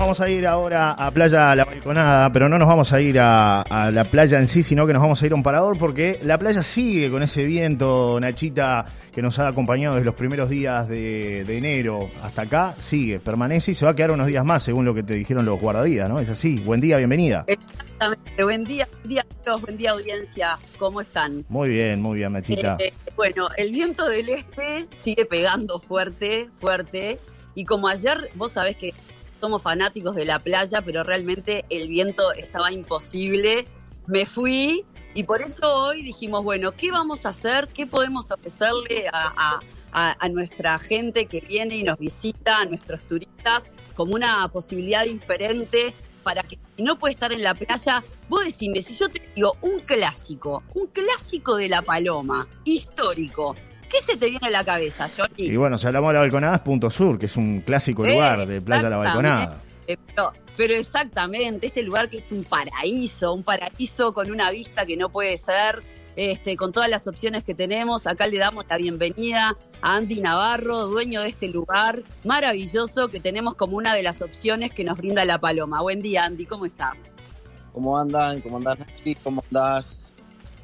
vamos a ir ahora a Playa La Balconada, pero no nos vamos a ir a, a la playa en sí, sino que nos vamos a ir a un parador porque la playa sigue con ese viento, Nachita, que nos ha acompañado desde los primeros días de, de enero hasta acá, sigue, permanece y se va a quedar unos días más, según lo que te dijeron los guardavidas, ¿no? Es así. Buen día, bienvenida. Exactamente. Buen día, buen día a todos, buen día audiencia. ¿Cómo están? Muy bien, muy bien, Nachita. Eh, bueno, el viento del este sigue pegando fuerte, fuerte. Y como ayer, vos sabés que somos fanáticos de la playa, pero realmente el viento estaba imposible. Me fui y por eso hoy dijimos, bueno, ¿qué vamos a hacer? ¿Qué podemos ofrecerle a, nuestra gente que viene y nos visita, a nuestros turistas, como una posibilidad diferente para que no puede estar en la playa? Vos decime, si yo te digo un clásico, un clásico de la paloma, histórico, ¿qué se te viene a la cabeza, Johnny? Y bueno, si hablamos de la Balconada es Punto Sur, que es un clásico lugar de Playa La Balconada. Pero, pero exactamente, este lugar que es un paraíso, un paraíso con una vista que no puede ser, este, con todas las opciones que tenemos. Acá le damos la bienvenida a Andy Navarro, dueño de este lugar maravilloso que tenemos como una de las opciones que nos brinda la Paloma. Buen día, Andy, ¿cómo estás? ¿Cómo andan? ¿Cómo andás, Nachi? ¿Cómo andás?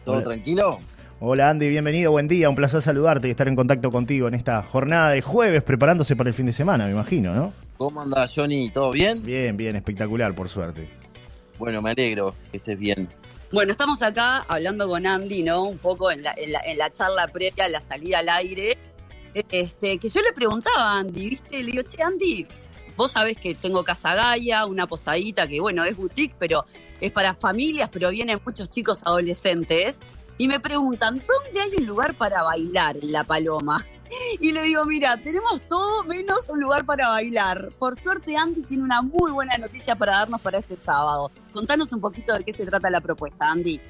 ¿Todo Hola. tranquilo? Hola Andy, bienvenido, buen día, un placer saludarte y estar en contacto contigo en esta jornada de jueves, preparándose para el fin de semana, me imagino, ¿no? ¿Cómo andás, Johnny? ¿Todo bien? Bien, bien, espectacular, por suerte. Bueno, me alegro que estés bien. Bueno, estamos acá hablando con Andy, ¿no? Un poco en la, en la, en la charla previa la salida al aire. Este, que yo le preguntaba a Andy, ¿viste? Le digo, che, Andy, vos sabés que tengo Casa Gaia, una posadita que, bueno, es boutique, pero es para familias, pero vienen muchos chicos adolescentes. Y me preguntan, ¿dónde hay un lugar para bailar en La Paloma? Y le digo, mira, tenemos todo menos un lugar para bailar. Por suerte, Andy tiene una muy buena noticia para darnos para este sábado. Contanos un poquito de qué se trata la propuesta, Andy.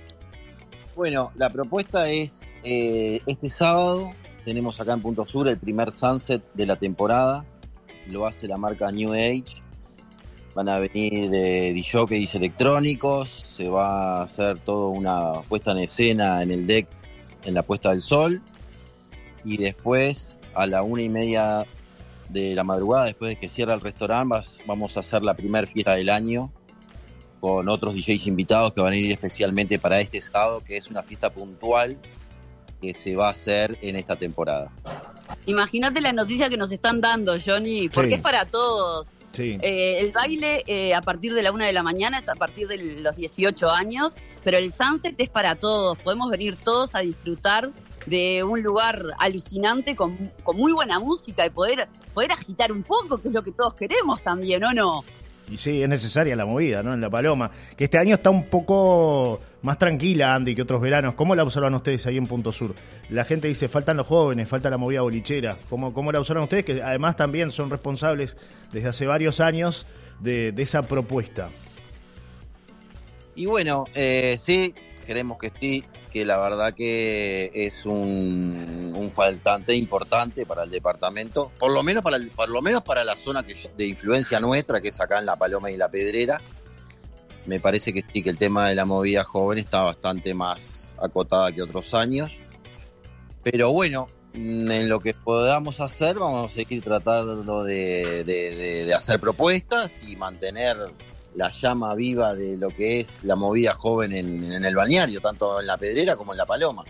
Bueno, la propuesta es eh, este sábado tenemos acá en Punto Sur el primer sunset de la temporada. Lo hace la marca New Age. Van a venir DJs electrónicos. Se va a hacer toda una puesta en escena en el deck en la puesta del sol. Y después, a la una y media de la madrugada, después de que cierra el restaurante, vamos a hacer la primera fiesta del año con otros DJs invitados que van a ir especialmente para este sábado, que es una fiesta puntual que se va a hacer en esta temporada. Imagínate la noticia que nos están dando, Johnny, porque Sí. es para todos. Sí. Eh, el baile eh, a partir de la una de la mañana es a partir de los 18 años, pero el sunset es para todos. Podemos venir todos a disfrutar de un lugar alucinante con, con muy buena música y poder, poder agitar un poco, que es lo que todos queremos también, ¿o no? Y sí, es necesaria la movida, ¿no? En La Paloma. Que este año está un poco más tranquila, Andy, que otros veranos. ¿Cómo la observan ustedes ahí en Punto Sur? La gente dice, faltan los jóvenes, falta la movida bolichera. ¿Cómo, cómo la observan ustedes? Que además también son responsables desde hace varios años de, esa propuesta. Y bueno, eh, sí, queremos que sí, que la verdad que es un, un faltante importante para el departamento, por lo menos para por lo menos para la zona de influencia nuestra, que es acá en La Paloma y La Pedrera. Me parece que sí, que el tema de la movida joven está bastante más acotada que otros años. Pero bueno, mm, en lo que podamos hacer, vamos a seguir tratando de- de hacer propuestas y mantener la llama viva de lo que es la movida joven en, el balneario, tanto en la Pedrera como en la Paloma.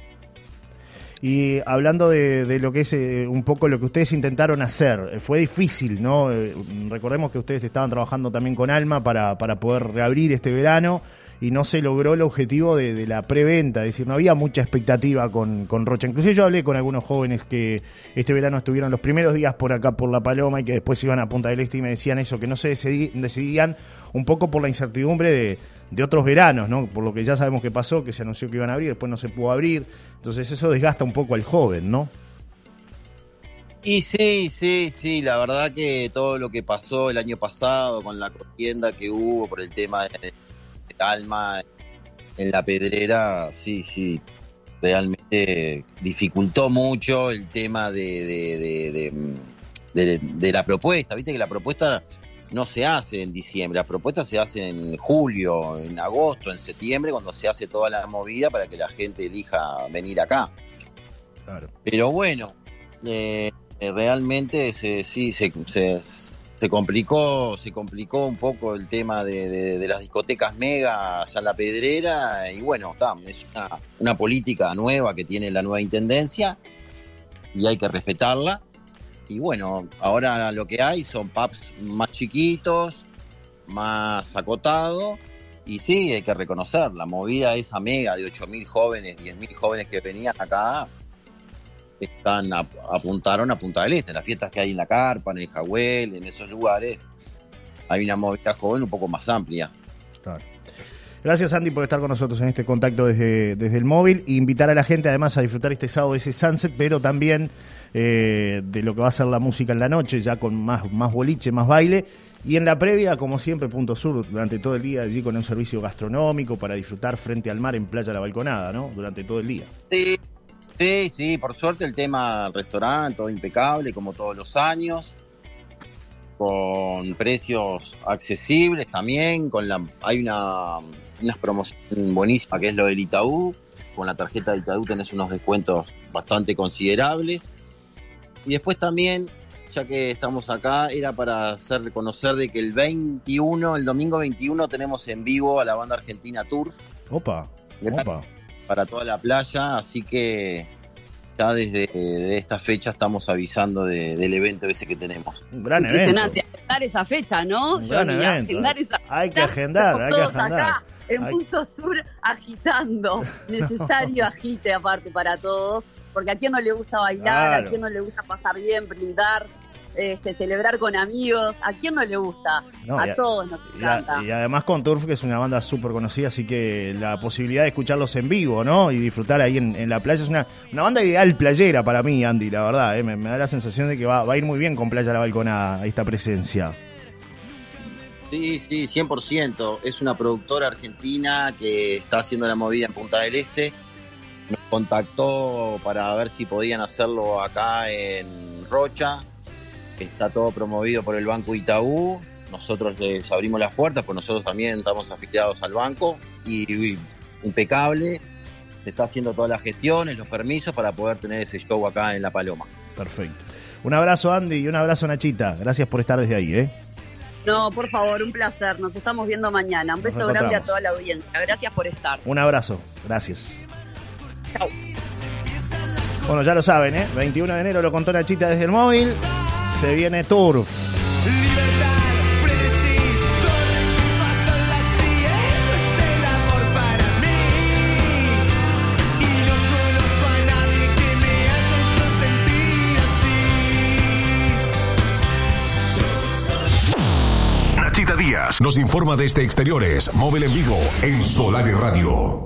Y hablando de, de lo que es eh, un poco lo que ustedes intentaron hacer, eh, fue difícil, ¿no? Eh, recordemos que ustedes estaban trabajando también con Alma para, para poder reabrir este verano y no se logró el objetivo de, la preventa, es decir, no había mucha expectativa con, con Rocha. Inclusive yo hablé con algunos jóvenes que este verano estuvieron los primeros días por acá por La Paloma y que después iban a Punta del Este y me decían eso, que no se decidían un poco por la incertidumbre de, de otros veranos, ¿no? Por lo que ya sabemos que pasó, que se anunció que iban a abrir, después no se pudo abrir. Entonces eso desgasta un poco al joven, ¿no? Y sí, sí, sí, la verdad que todo lo que pasó el año pasado con la contienda que hubo por el tema de, de Alma en la Pedrera, sí, sí, realmente dificultó mucho el tema de, de, la propuesta. Viste que la propuesta no se hace en diciembre, la propuesta se hace en julio, en agosto, en septiembre, cuando se hace toda la movida para que la gente elija venir acá. Claro. Pero bueno, eh, realmente se, sí, se, se- se complicó, se complicó un poco el tema de, las discotecas mega a la pedrera y bueno, está, es una, una, política nueva que tiene la nueva intendencia y hay que respetarla. Y bueno, ahora lo que hay son pubs más chiquitos, más acotados y sí, hay que reconocer, la movida esa mega de 8.000 jóvenes, 10.000 jóvenes que venían acá, están apuntaron a Punta del Este, las fiestas que hay en la Carpa, en el Jahuel, en esos lugares, hay una movida joven un poco más amplia. Gracias Andy por estar con nosotros en este contacto desde, desde el móvil e invitar a la gente además a disfrutar este sábado de ese sunset, pero también eh, de lo que va a ser la música en la noche, ya con más, más boliche, más baile. Y en la previa, como siempre, Punto Sur, durante todo el día allí con un servicio gastronómico para disfrutar frente al mar en Playa La Balconada, ¿no? Durante todo el día. Sí, Sí, sí, por suerte el tema restaurante, todo impecable, como todos los años, con precios accesibles también, con la, hay una, una promoción buenísima que es lo del Itaú, con la tarjeta de Itaú tenés unos descuentos bastante considerables. Y después también, ya que estamos acá, era para hacer reconocer de que el 21, el domingo 21 tenemos en vivo a la banda argentina Tours. Opa, opa para toda la playa, así que ya desde esta fecha estamos avisando del evento ese que tenemos. Un gran Impresionante, agendar esa fecha, ¿no? agendar esa Hay que agendar, hay que agendar. Acá en Punto Sur agitando. Necesario agite aparte para todos, porque a quien no le gusta bailar, a quien no le gusta pasar bien, brindar este, celebrar con amigos. ¿A quién no le gusta? a todos nos encanta. Y, además con Turf, que es una banda súper conocida, así que la posibilidad de escucharlos en vivo, ¿no? Y disfrutar ahí en, la playa es una, una, banda ideal playera para mí, Andy, la verdad. ¿eh? Me, da la sensación de que va, a ir muy bien con Playa La Balconada esta presencia. Sí, sí, 100%. Es una productora argentina que está haciendo la movida en Punta del Este. Nos contactó para ver si podían hacerlo acá en Rocha está todo promovido por el Banco Itaú. Nosotros les abrimos las puertas, pues nosotros también estamos afiliados al banco y, impecable. Se está haciendo todas las gestiones, los permisos para poder tener ese show acá en La Paloma. Perfecto. Un abrazo Andy y un abrazo Nachita. Gracias por estar desde ahí, ¿eh? No, por favor, un placer. Nos estamos viendo mañana. Un beso grande a toda la audiencia. Gracias por estar. Un abrazo. Gracias. Chao. Bueno, ya lo saben, ¿eh? 21 de enero lo contó Nachita desde el móvil. Se viene Turf. Díaz nos informa desde exteriores, móvil en vivo en Solar y Radio.